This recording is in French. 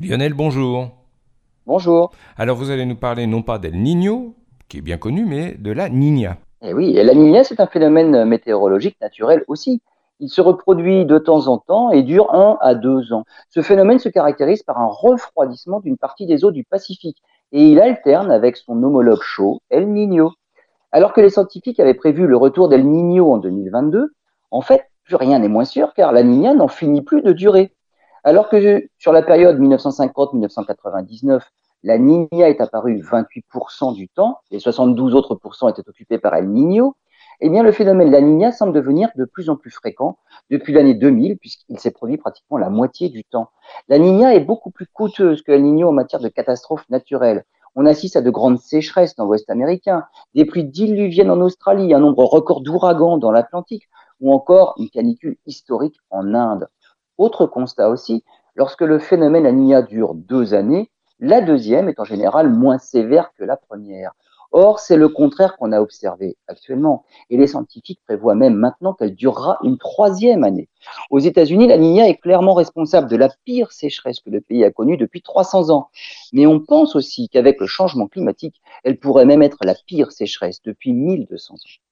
Lionel, bonjour. Bonjour. Alors vous allez nous parler non pas d'El Niño, qui est bien connu, mais de la Niña. Eh oui, et la Niña, c'est un phénomène météorologique naturel aussi. Il se reproduit de temps en temps et dure un à deux ans. Ce phénomène se caractérise par un refroidissement d'une partie des eaux du Pacifique et il alterne avec son homologue chaud, El Niño. Alors que les scientifiques avaient prévu le retour d'El Niño en 2022, en fait, plus rien n'est moins sûr car la Niña n'en finit plus de durer. Alors que sur la période 1950-1999, la Niña est apparue 28% du temps, et 72 autres pourcents étaient occupés par El Niño, eh bien, le phénomène de la Niña semble devenir de plus en plus fréquent depuis l'année 2000, puisqu'il s'est produit pratiquement la moitié du temps. La Niña est beaucoup plus coûteuse que El Niño en matière de catastrophes naturelles. On assiste à de grandes sécheresses dans l'Ouest américain, des pluies diluviennes en Australie, un nombre record d'ouragans dans l'Atlantique, ou encore une canicule historique en Inde. Autre constat aussi, lorsque le phénomène La dure deux années, la deuxième est en général moins sévère que la première. Or, c'est le contraire qu'on a observé actuellement. Et les scientifiques prévoient même maintenant qu'elle durera une troisième année. Aux États-Unis, la Niña est clairement responsable de la pire sécheresse que le pays a connue depuis 300 ans. Mais on pense aussi qu'avec le changement climatique, elle pourrait même être la pire sécheresse depuis 1200 ans.